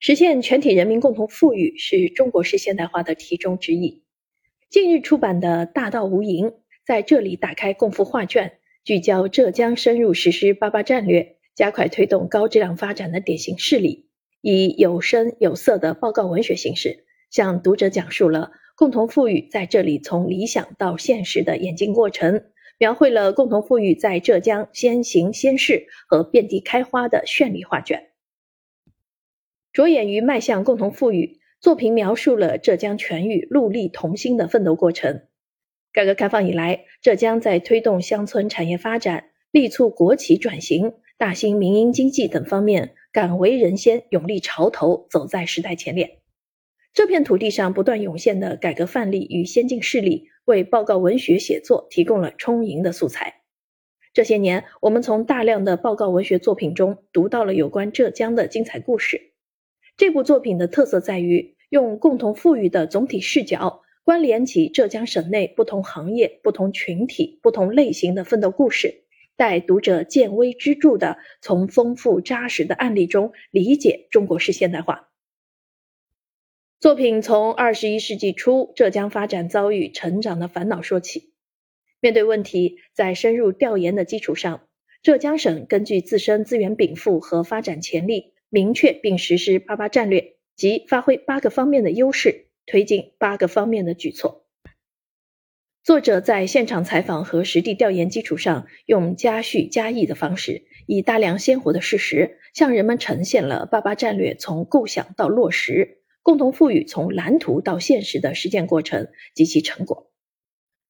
实现全体人民共同富裕是中国式现代化的题中之意。近日出版的《大道无垠》在这里打开共富画卷，聚焦浙江深入实施“八八”战略，加快推动高质量发展的典型事例，以有声有色的报告文学形式，向读者讲述了共同富裕在这里从理想到现实的演进过程，描绘了共同富裕在浙江先行先试和遍地开花的绚丽画卷。着眼于迈向共同富裕，作品描述了浙江全域戮力同心的奋斗过程。改革开放以来，浙江在推动乡村产业发展、力促国企转型、大兴民营经济等方面，敢为人先、勇立潮头，走在时代前列。这片土地上不断涌现的改革范例与先进事例，为报告文学写作提供了充盈的素材。这些年，我们从大量的报告文学作品中读到了有关浙江的精彩故事。这部作品的特色在于用共同富裕的总体视角，关联起浙江省内不同行业、不同群体、不同类型的奋斗故事，带读者见微知著的从丰富扎实的案例中理解中国式现代化。作品从二十一世纪初浙江发展遭遇成长的烦恼说起，面对问题，在深入调研的基础上，浙江省根据自身资源禀赋和发展潜力。明确并实施“八八”战略，即发挥八个方面的优势，推进八个方面的举措。作者在现场采访和实地调研基础上，用加叙加议的方式，以大量鲜活的事实，向人们呈现了“八八”战略从构想到落实、共同富裕从蓝图到现实的实践过程及其成果。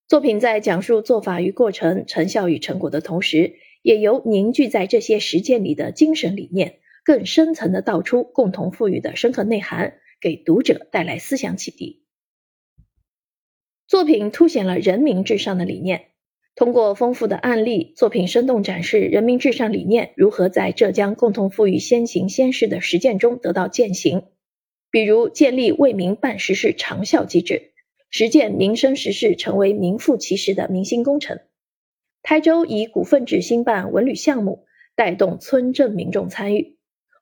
作品在讲述做法与过程、成效与成果的同时，也由凝聚在这些实践里的精神理念。更深层的道出共同富裕的深刻内涵，给读者带来思想启迪。作品凸显了人民至上的理念，通过丰富的案例，作品生动展示人民至上理念如何在浙江共同富裕先行先试的实践中得到践行。比如建立为民办实事长效机制，实践民生实事成为名副其实的民心工程。台州以股份制兴办文旅项目，带动村镇民众参与。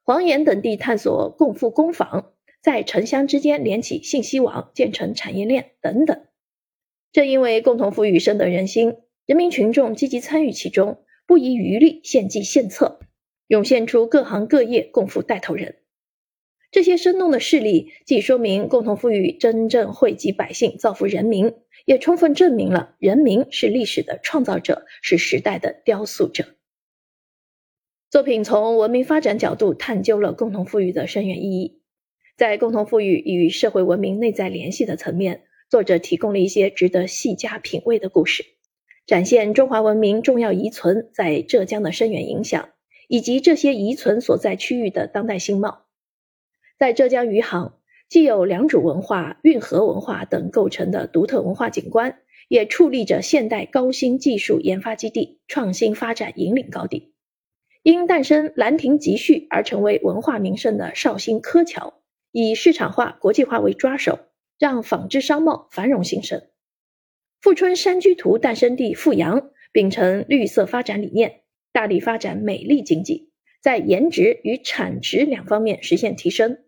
黄岩等地探索共富工坊，在城乡之间连起信息网，建成产业链等等。正因为共同富裕深得人心，人民群众积极参与其中，不遗余力献计献策，涌现出各行各业共富带头人。这些生动的事例，既说明共同富裕真正惠及百姓、造福人民，也充分证明了人民是历史的创造者，是时代的雕塑者。作品从文明发展角度探究了共同富裕的深远意义，在共同富裕与社会文明内在联系的层面，作者提供了一些值得细加品味的故事，展现中华文明重要遗存在浙江的深远影响，以及这些遗存所在区域的当代新貌。在浙江余杭，既有良渚文化、运河文化等构成的独特文化景观，也矗立着现代高新技术研发基地、创新发展引领高地。因诞生兰亭集序而成为文化名胜的绍兴柯桥，以市场化、国际化为抓手，让纺织商贸繁荣兴盛。富春山居图诞生地富阳，秉承绿色发展理念，大力发展美丽经济，在颜值与产值两方面实现提升。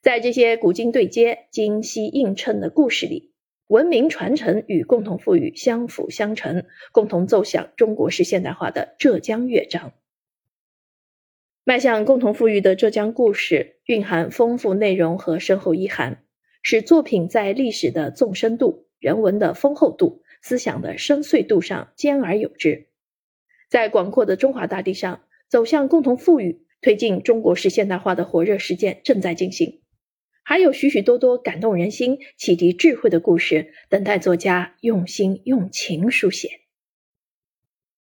在这些古今对接、今昔映衬的故事里，文明传承与共同富裕相辅相成，共同奏响中国式现代化的浙江乐章。迈向共同富裕的浙江故事，蕴含丰富内容和深厚意涵，使作品在历史的纵深度、人文的丰厚度、思想的深邃度上兼而有之。在广阔的中华大地上，走向共同富裕、推进中国式现代化的火热实践正在进行，还有许许多多感动人心、启迪智慧的故事，等待作家用心用情书写。